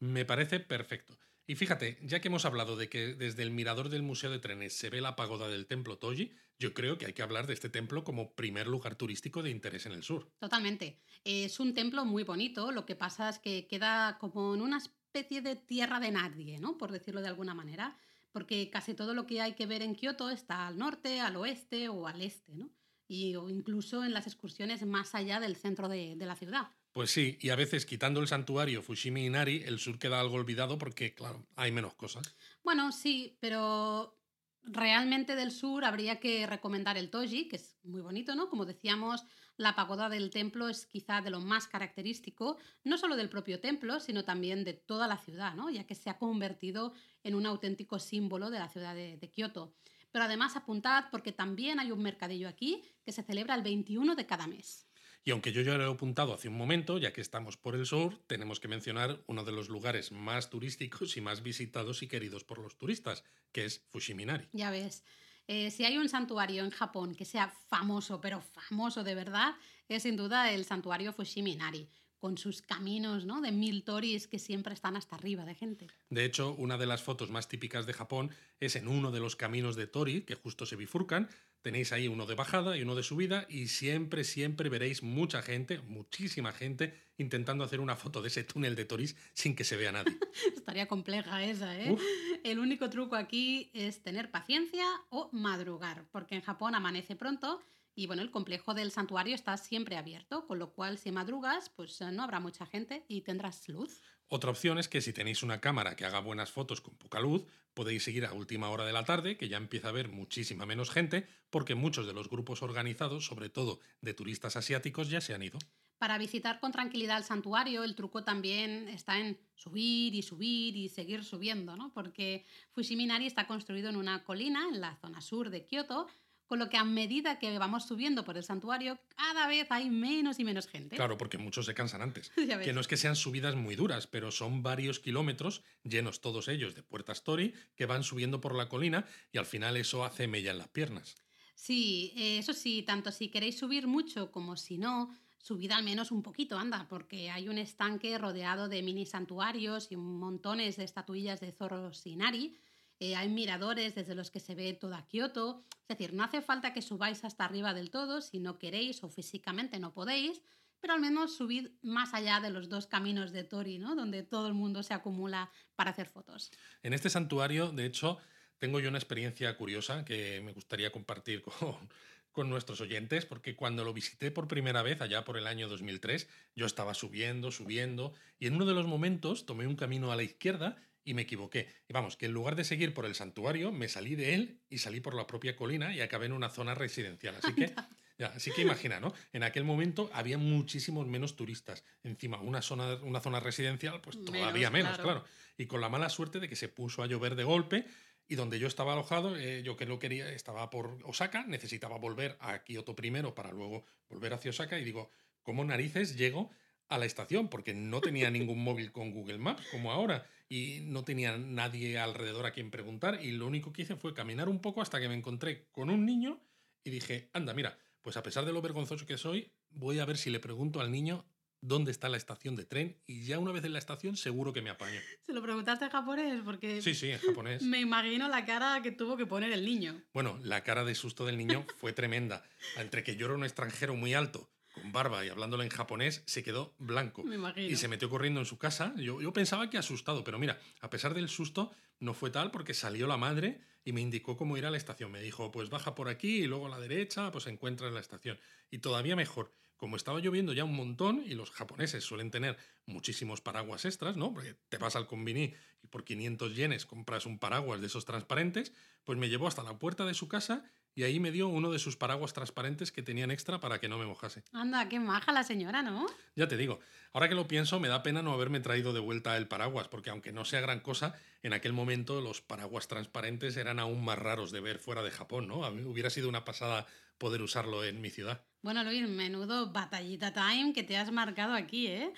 Me parece perfecto. Y fíjate, ya que hemos hablado de que desde el mirador del Museo de Trenes se ve la pagoda del templo Toji, yo creo que hay que hablar de este templo como primer lugar turístico de interés en el sur. Totalmente. Es un templo muy bonito, lo que pasa es que queda como en una especie de tierra de nadie, ¿no? Por decirlo de alguna manera, porque casi todo lo que hay que ver en Kioto está al norte, al oeste o al este, ¿no? Y, o incluso en las excursiones más allá del centro de la ciudad. Pues sí, y a veces quitando el santuario Fushimi Inari, el sur queda algo olvidado porque, claro, hay menos cosas. Bueno, sí, pero realmente del sur habría que recomendar el Toji, que es muy bonito, ¿no? Como decíamos, la pagoda del templo es quizá de lo más característico, no solo del propio templo, sino también de toda la ciudad, ¿no? Ya que se ha convertido en un auténtico símbolo de la ciudad de, de Kioto. Pero además apuntad porque también hay un mercadillo aquí que se celebra el 21 de cada mes. Y aunque yo ya lo he apuntado hace un momento, ya que estamos por el sur, tenemos que mencionar uno de los lugares más turísticos y más visitados y queridos por los turistas, que es Fushiminari. Ya ves. Eh, si hay un santuario en Japón que sea famoso, pero famoso de verdad, es sin duda el santuario Fushiminari, con sus caminos ¿no? de mil toris que siempre están hasta arriba de gente. De hecho, una de las fotos más típicas de Japón es en uno de los caminos de tori que justo se bifurcan. Tenéis ahí uno de bajada y uno de subida y siempre, siempre veréis mucha gente, muchísima gente, intentando hacer una foto de ese túnel de toris sin que se vea nadie. Estaría compleja esa, ¿eh? El único truco aquí es tener paciencia o madrugar, porque en Japón amanece pronto y bueno, el complejo del santuario está siempre abierto, con lo cual si madrugas, pues eh, no habrá mucha gente y tendrás luz. Otra opción es que si tenéis una cámara que haga buenas fotos con poca luz, podéis seguir a última hora de la tarde, que ya empieza a haber muchísima menos gente, porque muchos de los grupos organizados, sobre todo de turistas asiáticos, ya se han ido. Para visitar con tranquilidad el santuario, el truco también está en subir y subir y seguir subiendo, ¿no? Porque Fushiminari está construido en una colina en la zona sur de Kioto, con lo que a medida que vamos subiendo por el santuario, cada vez hay menos y menos gente. Claro, porque muchos se cansan antes. que no es que sean subidas muy duras, pero son varios kilómetros, llenos todos ellos de puertas Tori, que van subiendo por la colina y al final eso hace mella en las piernas. Sí, eh, eso sí, tanto si queréis subir mucho como si no, subid al menos un poquito, anda, porque hay un estanque rodeado de mini santuarios y montones de estatuillas de zorros Inari eh, hay miradores desde los que se ve toda Kioto. Es decir, no hace falta que subáis hasta arriba del todo si no queréis o físicamente no podéis, pero al menos subid más allá de los dos caminos de Tori, ¿no? donde todo el mundo se acumula para hacer fotos. En este santuario, de hecho, tengo yo una experiencia curiosa que me gustaría compartir con, con nuestros oyentes, porque cuando lo visité por primera vez, allá por el año 2003, yo estaba subiendo, subiendo, y en uno de los momentos tomé un camino a la izquierda y me equivoqué. Y vamos, que en lugar de seguir por el santuario, me salí de él y salí por la propia colina y acabé en una zona residencial. Así que, ya, así que imagina, ¿no? En aquel momento había muchísimos menos turistas. Encima, una zona, una zona residencial, pues todavía menos, claro. Y con la mala suerte de que se puso a llover de golpe y donde yo estaba alojado, eh, yo que lo quería, estaba por Osaka, necesitaba volver a Kioto primero para luego volver hacia Osaka y digo, ¿cómo narices llego a la estación? Porque no tenía ningún móvil con Google Maps como ahora y no tenía nadie alrededor a quien preguntar y lo único que hice fue caminar un poco hasta que me encontré con un niño y dije, anda, mira, pues a pesar de lo vergonzoso que soy, voy a ver si le pregunto al niño dónde está la estación de tren y ya una vez en la estación seguro que me apaño. ¿Se lo preguntaste en japonés? Porque sí, sí, en japonés. Me imagino la cara que tuvo que poner el niño. Bueno, la cara de susto del niño fue tremenda. Entre que yo era un extranjero muy alto con barba y hablándolo en japonés, se quedó blanco. Y se metió corriendo en su casa. Yo, yo pensaba que asustado, pero mira, a pesar del susto, no fue tal porque salió la madre y me indicó cómo ir a la estación. Me dijo, pues baja por aquí y luego a la derecha, pues encuentras la estación. Y todavía mejor, como estaba lloviendo ya un montón y los japoneses suelen tener muchísimos paraguas extras, ¿no? Porque te vas al convini y por 500 yenes compras un paraguas de esos transparentes, pues me llevó hasta la puerta de su casa y ahí me dio uno de sus paraguas transparentes que tenían extra para que no me mojase. Anda, qué maja la señora, ¿no? Ya te digo, ahora que lo pienso, me da pena no haberme traído de vuelta el paraguas, porque aunque no sea gran cosa, en aquel momento los paraguas transparentes eran aún más raros de ver fuera de Japón, ¿no? hubiera sido una pasada poder usarlo en mi ciudad. Bueno, Luis, menudo batallita time que te has marcado aquí, ¿eh?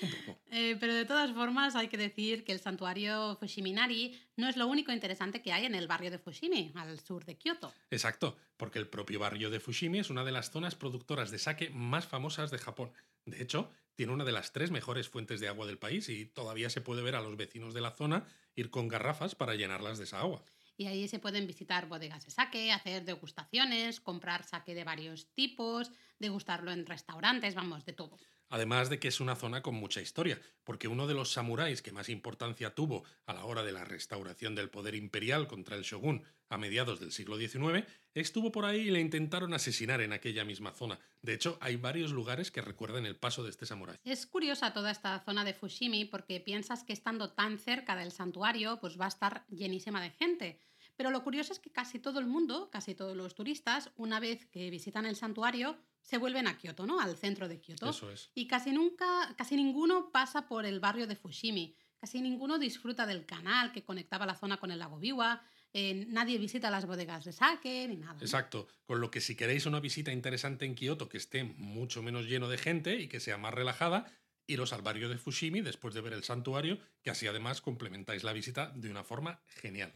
¿eh? Pero de todas formas hay que decir que el santuario Fushiminari no es lo único interesante que hay en el barrio de Fushimi, al sur de Kioto. Exacto, porque el propio barrio de Fushimi es una de las zonas productoras de sake más famosas de Japón. De hecho, tiene una de las tres mejores fuentes de agua del país y todavía se puede ver a los vecinos de la zona ir con garrafas para llenarlas de esa agua y ahí se pueden visitar bodegas de sake, hacer degustaciones, comprar sake de varios tipos, degustarlo en restaurantes, vamos, de todo. Además de que es una zona con mucha historia, porque uno de los samuráis que más importancia tuvo a la hora de la restauración del poder imperial contra el shogun a mediados del siglo XIX, estuvo por ahí y le intentaron asesinar en aquella misma zona. De hecho, hay varios lugares que recuerdan el paso de este samurái. Es curiosa toda esta zona de Fushimi porque piensas que estando tan cerca del santuario, pues va a estar llenísima de gente. Pero lo curioso es que casi todo el mundo, casi todos los turistas, una vez que visitan el santuario, se vuelven a Kioto, ¿no? Al centro de Kioto. Eso es. Y casi nunca, casi ninguno pasa por el barrio de Fushimi. Casi ninguno disfruta del canal que conectaba la zona con el lago Biwa. Eh, nadie visita las bodegas de sake ni nada. Exacto. Con lo que si queréis una visita interesante en Kioto que esté mucho menos lleno de gente y que sea más relajada, iros al barrio de Fushimi después de ver el santuario, que así además complementáis la visita de una forma genial.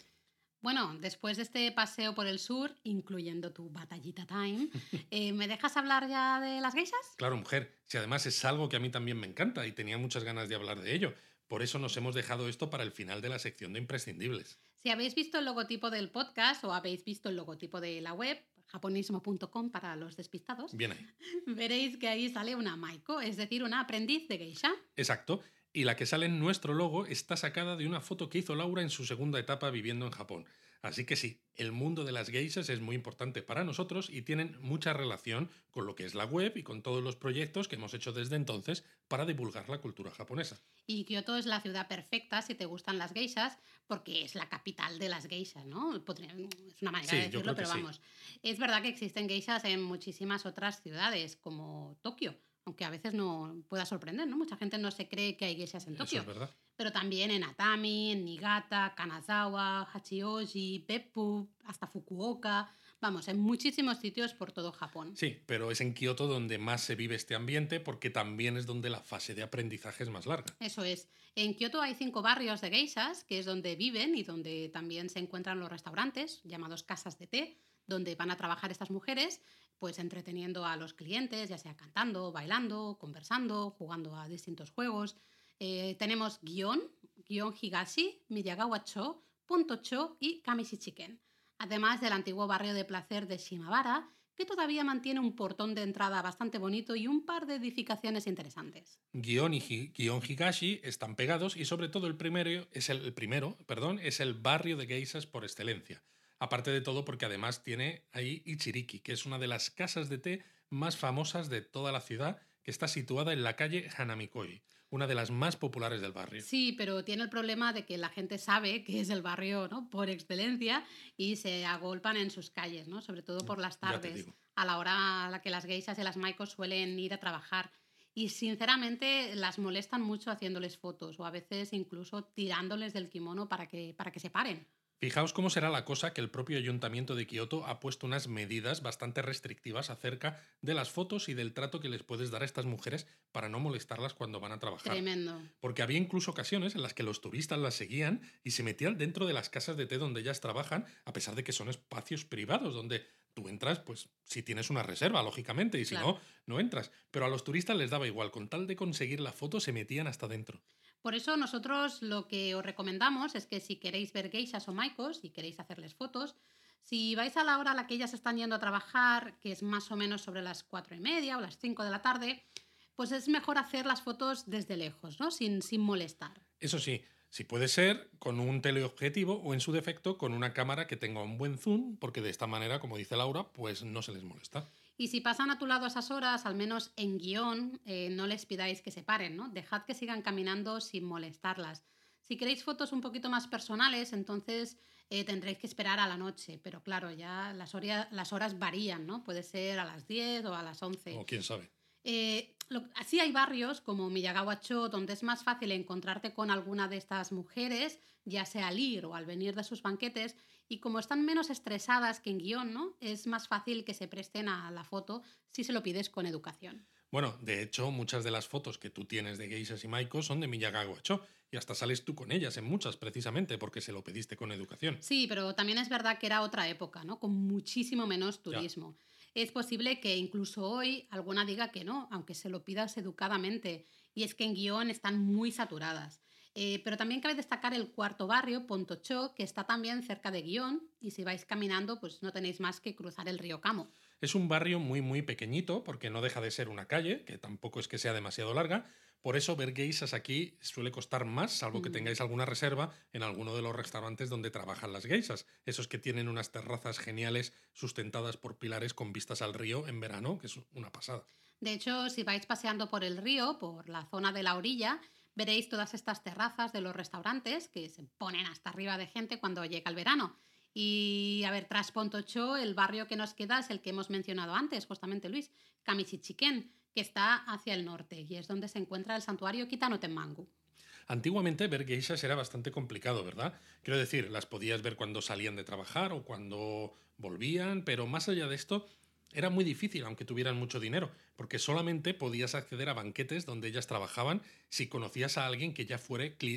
Bueno, después de este paseo por el sur, incluyendo tu batallita time, eh, ¿me dejas hablar ya de las geishas? Claro, mujer. Si además es algo que a mí también me encanta y tenía muchas ganas de hablar de ello. Por eso nos hemos dejado esto para el final de la sección de imprescindibles. Si habéis visto el logotipo del podcast o habéis visto el logotipo de la web, japonismo.com para los despistados, Bien ahí. veréis que ahí sale una Maiko, es decir, una aprendiz de geisha. Exacto. Y la que sale en nuestro logo está sacada de una foto que hizo Laura en su segunda etapa viviendo en Japón. Así que sí, el mundo de las geishas es muy importante para nosotros y tienen mucha relación con lo que es la web y con todos los proyectos que hemos hecho desde entonces para divulgar la cultura japonesa. Y Kioto es la ciudad perfecta si te gustan las geishas, porque es la capital de las geishas, ¿no? Podría- Es una manera Sí, de decirlo, pero sí. vamos. Es verdad que existen geishas en muchísimas otras ciudades, como Tokio, aunque a veces no pueda sorprender, ¿no? Mucha gente no se cree que hay geishas en Eso Tokio. es verdad. pero también en Atami, en Niigata, Kanazawa, Hachioji, Beppu, hasta Fukuoka. Vamos, en muchísimos sitios por todo Japón. Sí, pero es en Kioto donde más se vive este ambiente porque también es donde la fase de aprendizaje es más larga. Eso es. En Kioto hay cinco barrios de geishas, que es donde viven y donde también se encuentran los restaurantes, llamados casas de té, donde van a trabajar estas mujeres, pues entreteniendo a los clientes, ya sea cantando, bailando, conversando, jugando a distintos juegos. Eh, tenemos Gion, Gion Higashi, Miyagawa-cho, Punto-cho y Kamishi-chiken. Además del antiguo barrio de placer de Shimabara, que todavía mantiene un portón de entrada bastante bonito y un par de edificaciones interesantes. Gion y Higashi están pegados y sobre todo el primero es el, el primero, perdón, es el barrio de geishas por excelencia. Aparte de todo porque además tiene ahí Ichiriki, que es una de las casas de té más famosas de toda la ciudad, que está situada en la calle Hanamikoi, una de las más populares del barrio. Sí, pero tiene el problema de que la gente sabe que es el barrio ¿no? por excelencia y se agolpan en sus calles, ¿no? sobre todo por las tardes, a la hora a la que las geishas y las maicos suelen ir a trabajar. Y sinceramente las molestan mucho haciéndoles fotos o a veces incluso tirándoles del kimono para que, para que se paren. Fijaos cómo será la cosa que el propio ayuntamiento de Kioto ha puesto unas medidas bastante restrictivas acerca de las fotos y del trato que les puedes dar a estas mujeres para no molestarlas cuando van a trabajar. Tremendo. Porque había incluso ocasiones en las que los turistas las seguían y se metían dentro de las casas de té donde ellas trabajan, a pesar de que son espacios privados donde tú entras, pues si tienes una reserva, lógicamente, y si Claro. no, no entras. Pero a los turistas les daba igual, con tal de conseguir la foto se metían hasta dentro. Por eso nosotros lo que os recomendamos es que si queréis ver geishas o maicos y queréis hacerles fotos, si vais a la hora a la que ellas están yendo a trabajar, que es más o menos sobre las cuatro y media o las 5 de la tarde, pues es mejor hacer las fotos desde lejos, ¿no? Sin, sin molestar. Eso sí, si puede ser con un teleobjetivo o en su defecto con una cámara que tenga un buen zoom, porque de esta manera, como dice Laura, pues no se les molesta. Y si pasan a tu lado esas horas, al menos en guion, eh, no les pidáis que se paren, ¿no? Dejad que sigan caminando sin molestarlas. Si queréis fotos un poquito más personales, entonces eh, tendréis que esperar a la noche. Pero claro, ya las, horas varían, ¿no? Puede ser a las 10 o a las 11. O quién sabe. Eh, lo- así hay barrios como Miyagawa-cho donde es más fácil encontrarte con alguna de estas mujeres, ya sea al ir o al venir de sus banquetes, y como están menos estresadas que en guion, ¿no? Es más fácil que se presten a la foto si se lo pides con educación. Bueno, de hecho, muchas de las fotos que tú tienes de geishas y maiko son de Miyagawa-cho, y hasta sales tú con ellas en muchas, precisamente, porque se lo pediste con educación. Sí, pero también es verdad que era otra época, ¿no? Con muchísimo menos turismo. Es posible que incluso hoy alguna diga que no, aunque se lo pidas educadamente. Y es que en guion están muy saturadas. Eh, pero también cabe destacar el cuarto barrio, Pontocho, que está también cerca de Guión. Y si vais caminando, pues no tenéis más que cruzar el río Camo. Es un barrio muy, muy pequeñito, porque no deja de ser una calle, que tampoco es que sea demasiado larga. Por eso ver geishas aquí suele costar más, salvo que Mm. tengáis alguna reserva en alguno de los restaurantes donde trabajan las geishas. Esos que tienen unas terrazas geniales sustentadas por pilares con vistas al río en verano, que es una pasada. De hecho, si vais paseando por el río, por la zona de la orilla, veréis todas estas terrazas de los restaurantes que se ponen hasta arriba de gente cuando llega el verano. Y a ver, tras Pontocho, el barrio que nos queda es el que hemos mencionado antes, justamente Luis, Kamishichiken, que está hacia el norte y es donde se encuentra el santuario Kitano Tenmangu. Antiguamente ver geishas era bastante complicado, ¿verdad? Quiero decir, las podías ver cuando salían de trabajar o cuando volvían, pero más allá de esto, era muy difícil, aunque tuvieran mucho dinero, porque solamente podías acceder a banquetes donde ellas trabajaban si conocías a alguien que ya,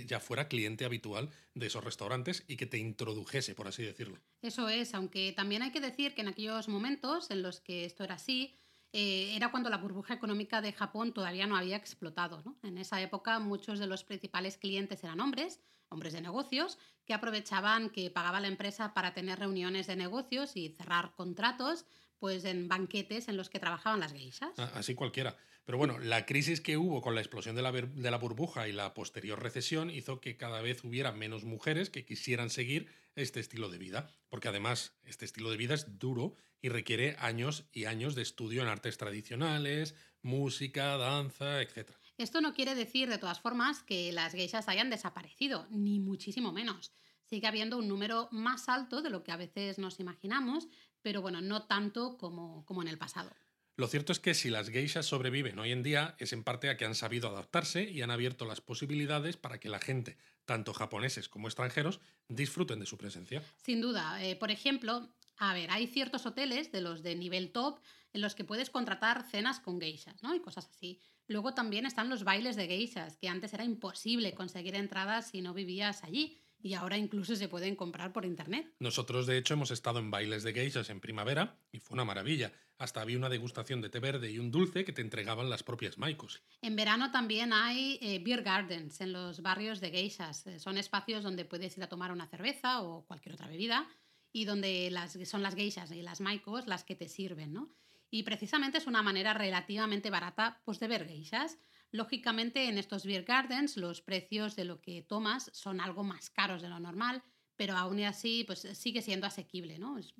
ya fuera cliente habitual de esos restaurantes y que te introdujese, por así decirlo. Eso es, aunque también hay que decir que en aquellos momentos en los que esto era así, eh, era cuando la burbuja económica de Japón todavía no había explotado. En esa época muchos de los principales clientes eran hombres, hombres de negocios, que aprovechaban que pagaba la empresa para tener reuniones de negocios y cerrar contratos pues en banquetes en los que trabajaban las geishas. Ah, así cualquiera. Pero bueno, la crisis que hubo con la explosión de la, de la, burbuja y la posterior recesión hizo que cada vez hubiera menos mujeres que quisieran seguir este estilo de vida, porque además este estilo de vida es duro y requiere años y años de estudio en artes tradicionales, música, danza, etc. Esto no quiere decir, de todas formas, que las geishas hayan desaparecido, ni muchísimo menos. Sigue habiendo un número más alto de lo que a veces nos imaginamos, pero bueno, no tanto como, como en el pasado. Lo cierto es que si las geishas sobreviven hoy en día es en parte a que han sabido adaptarse y han abierto las posibilidades para que la gente, tanto japoneses como extranjeros, disfruten de su presencia. Sin duda. Eh, por ejemplo, a ver, hay ciertos hoteles de los de nivel top en los que puedes contratar cenas con geishas, ¿no? Y cosas así. Luego también están los bailes de geishas, que antes era imposible conseguir entradas si no vivías allí y ahora incluso se pueden comprar por internet. Nosotros, de hecho, hemos estado en bailes de geishas en primavera y fue una maravilla. Hasta había una degustación de té verde y un dulce que te entregaban las propias maicos. En verano también hay eh, beer gardens en los barrios de geishas. Eh, son espacios donde puedes ir a tomar una cerveza o cualquier otra bebida y donde las, son las geishas y las maicos las que te sirven, ¿no? Y precisamente es una manera relativamente barata pues, de ver geishas. Lógicamente, en estos beer gardens los precios de lo que tomas son algo más caros de lo normal, pero aún así pues, sigue siendo asequible. ¿no? Es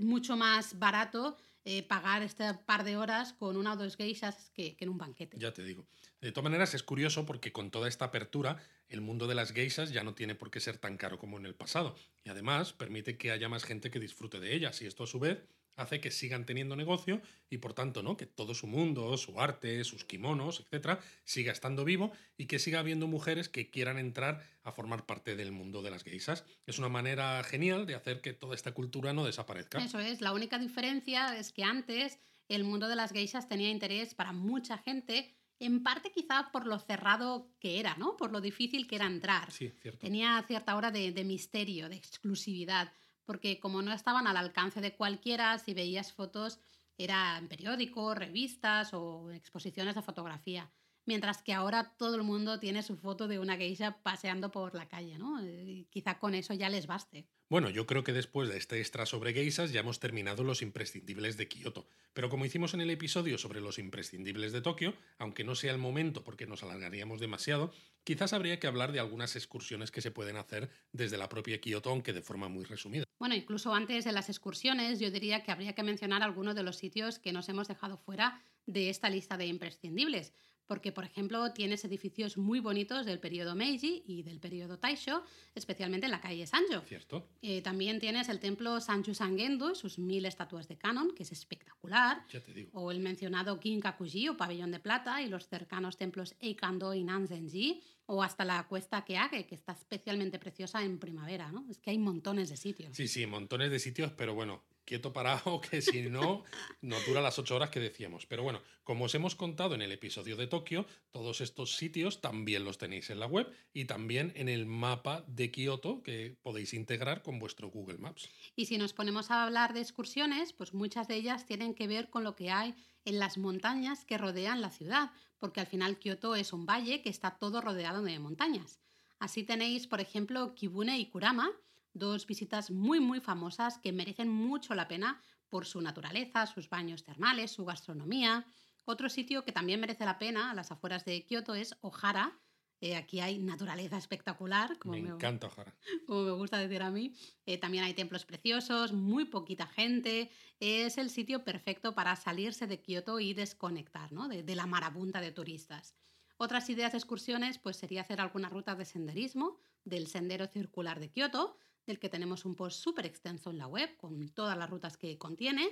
mucho más barato eh, pagar este par de horas con una o dos geishas que, que, en un banquete. Ya te digo. De todas maneras, es curioso porque con toda esta apertura, el mundo de las geishas ya no tiene por qué ser tan caro como en el pasado. Y además permite que haya más gente que disfrute de ellas. Y esto a su vez hace que sigan teniendo negocio y por tanto, ¿no? Que todo su mundo, su arte, sus kimonos, etcétera, siga estando vivo y que siga habiendo mujeres que quieran entrar a formar parte del mundo de las geisas. Es una manera genial de hacer que toda esta cultura no desaparezca. Eso es, la única diferencia es que antes el mundo de las geishas tenía interés para mucha gente, en parte quizá por lo cerrado que era, ¿no? Por lo difícil que era entrar. Sí, cierto. Tenía cierta hora de, de misterio, de exclusividad porque como no estaban al alcance de cualquiera, si veías fotos era en periódicos, revistas o exposiciones de fotografía. Mientras que ahora todo el mundo tiene su foto de una geisha paseando por la calle, ¿no? quizá con eso ya les baste. Bueno, yo creo que después de este extra sobre geishas ya hemos terminado los imprescindibles de Kioto. Pero como hicimos en el episodio sobre los imprescindibles de Tokio, aunque no sea el momento porque nos alargaríamos demasiado, quizás habría que hablar de algunas excursiones que se pueden hacer desde la propia Kioto, aunque de forma muy resumida. Bueno, incluso antes de las excursiones, yo diría que habría que mencionar algunos de los sitios que nos hemos dejado fuera de esta lista de imprescindibles porque, por ejemplo, tienes edificios muy bonitos del periodo Meiji y del periodo Taisho, especialmente en la calle Sanjo. Cierto. Eh, también tienes el templo Sanju Sangendo y sus mil estatuas de canon, que es espectacular. Ya te digo. O el mencionado Kinkakuji o Pabellón de Plata y los cercanos templos Eikando y Nanzenji, o hasta la Cuesta Keage, que está especialmente preciosa en primavera, ¿no? Es que hay montones de sitios. Sí, sí, montones de sitios, pero bueno, quieto parado, que si no, no dura las ocho horas que decíamos. Pero bueno, como os hemos contado en el episodio de Tokio, todos estos sitios también los tenéis en la web y también en el mapa de Kioto que podéis integrar con vuestro Google Maps. Y si nos ponemos a hablar de excursiones, pues muchas de ellas tienen que ver con lo que hay en las montañas que rodean la ciudad, porque al final Kioto es un valle que está todo rodeado de montañas. Así tenéis, por ejemplo, Kibune y Kurama, dos visitas muy muy famosas que merecen mucho la pena por su naturaleza, sus baños termales, su gastronomía. Otro sitio que también merece la pena a las afueras de Kioto es Ohara. Eh, aquí hay naturaleza espectacular. Como me, encanta Ohara. Como me gusta decir a mí. Eh, también hay templos preciosos, muy poquita gente. Es el sitio perfecto para salirse de Kioto y desconectar ¿no? de, de la marabunta de turistas. Otras ideas de excursiones pues, sería hacer alguna ruta de senderismo del Sendero Circular de Kioto, del que tenemos un post súper extenso en la web con todas las rutas que contiene.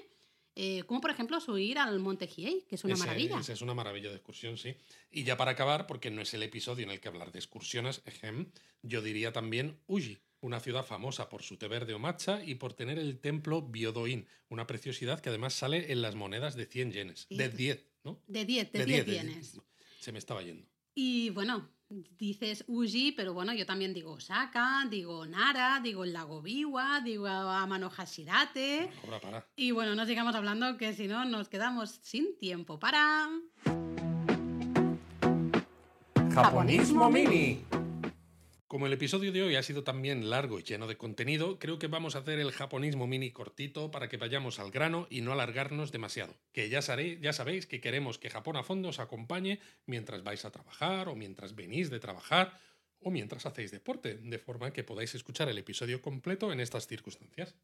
eh, como por ejemplo subir al Monte Hiei, que es una Ese- maravilla. ese es una maravilla de excursión, sí. Y ya para acabar, porque no es el episodio en el que hablar de excursiones, ejem, yo diría también Uji, una ciudad famosa por su té verde o matcha y por tener el templo Byodo-in, una preciosidad que además sale en las monedas de 100 yenes. Sí. De 10, ¿no? De 10, de De 10 10, de- yenes. Se me estaba yendo. Y bueno, dices Uji, pero bueno, yo también digo Osaka, digo Nara, digo el lago Biwa, digo Amano Hashirate. Bueno, ahora para. Y bueno, no sigamos hablando que si no nos quedamos sin tiempo para... Japonismo Mini. Como el episodio de hoy ha sido también largo y lleno de contenido, creo que vamos a hacer el japonismo mini cortito para que vayamos al grano y no alargarnos demasiado. Que ya, sabéis que queremos que Japón a fondo os acompañe mientras vais a trabajar o mientras venís de trabajar o mientras hacéis deporte, de forma que podáis escuchar el episodio completo en estas circunstancias.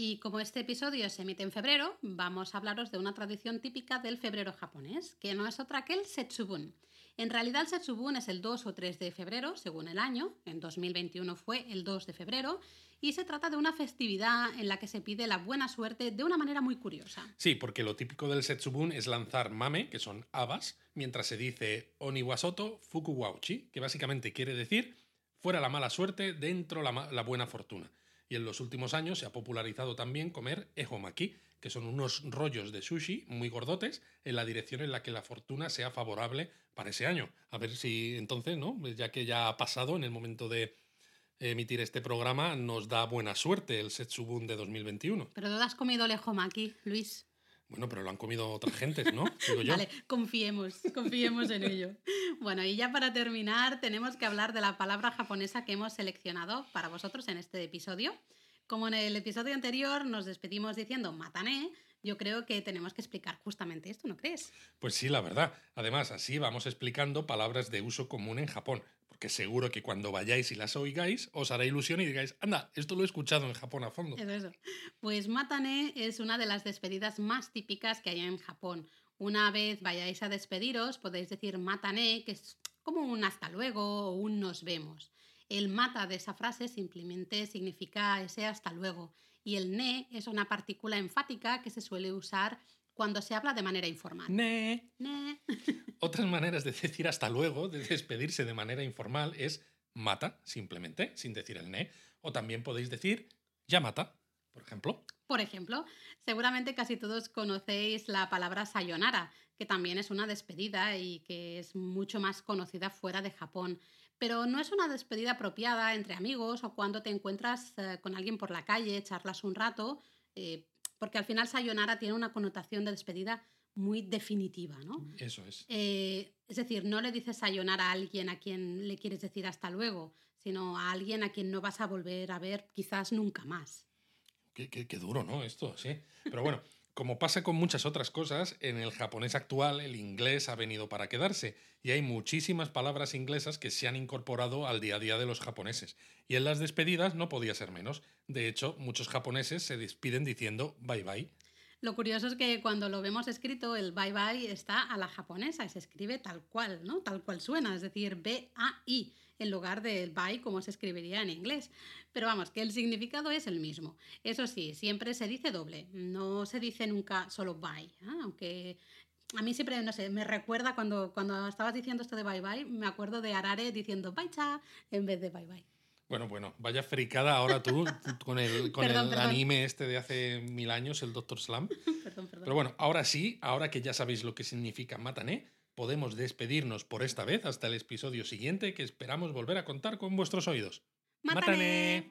Y como este episodio se emite en febrero, vamos a hablaros de una tradición típica del febrero japonés, que no es otra que el Setsubun. En realidad el Setsubun es el 2 o 3 de febrero, según el año, en 2021 fue el 2 de febrero, y se trata de una festividad en la que se pide la buena suerte de una manera muy curiosa. Sí, porque lo típico del Setsubun es lanzar mame, que son habas, mientras se dice Oniwasoto Fukuwauchi, que básicamente quiere decir fuera la mala suerte, dentro la, buena fortuna. Y en los últimos años se ha popularizado también comer ehomaki, que son unos rollos de sushi muy gordotes en la dirección en la que la fortuna sea favorable para ese año. A ver si entonces, ¿no? Ya que ya ha pasado en el momento de emitir este programa, nos da buena suerte el Setsubun de 2021. Pero tú has comido lejomaki, Luis. Bueno, pero lo han comido otras gentes, ¿no? Digo yo. Vale, confiemos, confiemos en ello. Bueno, y ya para terminar, tenemos que hablar de la palabra japonesa que hemos seleccionado para vosotros en este episodio. Como en el episodio anterior nos despedimos diciendo matané, yo creo que tenemos que explicar justamente esto, ¿no crees? Pues sí, la verdad. Además, así vamos explicando palabras de uso común en Japón, porque seguro que cuando vayáis y las oigáis, os hará ilusión y digáis, anda, esto lo he escuchado en Japón a fondo. Eso, eso. Pues matané es una de las despedidas más típicas que hay en Japón. Una vez vayáis a despediros, podéis decir matané, que es como un hasta luego o un nos vemos. El mata de esa frase simplemente significa ese hasta luego. Y el ne es una partícula enfática que se suele usar cuando se habla de manera informal. Ne. Ne. Otras maneras de decir hasta luego, de despedirse de manera informal, es mata, simplemente, sin decir el ne. O también podéis decir ya mata, por ejemplo. Por ejemplo, seguramente casi todos conocéis la palabra sayonara, que también es una despedida y que es mucho más conocida fuera de Japón. Pero no es una despedida apropiada entre amigos o cuando te encuentras eh, con alguien por la calle, charlas un rato, eh, porque al final sayonara tiene una connotación de despedida muy definitiva, ¿no? Eso es. Eh, es decir, no le dices sayonara a alguien a quien le quieres decir hasta luego, sino a alguien a quien no vas a volver a ver quizás nunca más. Qué, qué- qué duro, ¿no? Esto, sí. Pero bueno, como pasa con muchas otras cosas, en el japonés actual el inglés ha venido para quedarse y hay muchísimas palabras inglesas que se han incorporado al día a día de los japoneses. Y en las despedidas no podía ser menos. De hecho, muchos japoneses se despiden diciendo bye bye. Lo curioso es que cuando lo vemos escrito, el bye bye está a la japonesa y se escribe tal cual, ¿no? Tal cual suena, es decir, B-A-I, en lugar del bye como se escribiría en inglés. Pero vamos, que el significado es el mismo. Eso sí, siempre se dice doble, no se dice nunca solo bye, ¿ah? aunque a mí siempre, no sé, me recuerda cuando, cuando estabas diciendo esto de bye bye, me acuerdo de Arare diciendo bye cha en vez de bye bye. Bueno, bueno, vaya fricada ahora tú con el, con Perdón, el perdón. anime este de hace mil años, el Doctor Slam. perdón. Pero bueno, ahora sí, ahora que ya sabéis lo que significa matané, podemos despedirnos por esta vez hasta el episodio siguiente que esperamos volver a contar con vuestros oídos. ¡Mátane!